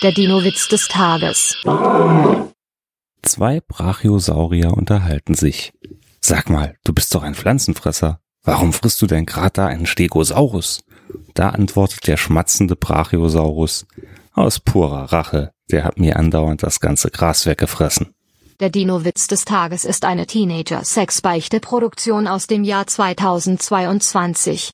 Der Dino-Witz des Tages. Zwei Brachiosaurier unterhalten sich. Sag mal, du bist doch ein Pflanzenfresser. Warum frisst du denn gerade da einen Stegosaurus? Da antwortet der schmatzende Brachiosaurus. Aus purer Rache. Der hat mir andauernd das ganze Gras weggefressen. Der Dino-Witz des Tages ist eine Teenager-Sex-Beichte-Produktion aus dem Jahr 2022.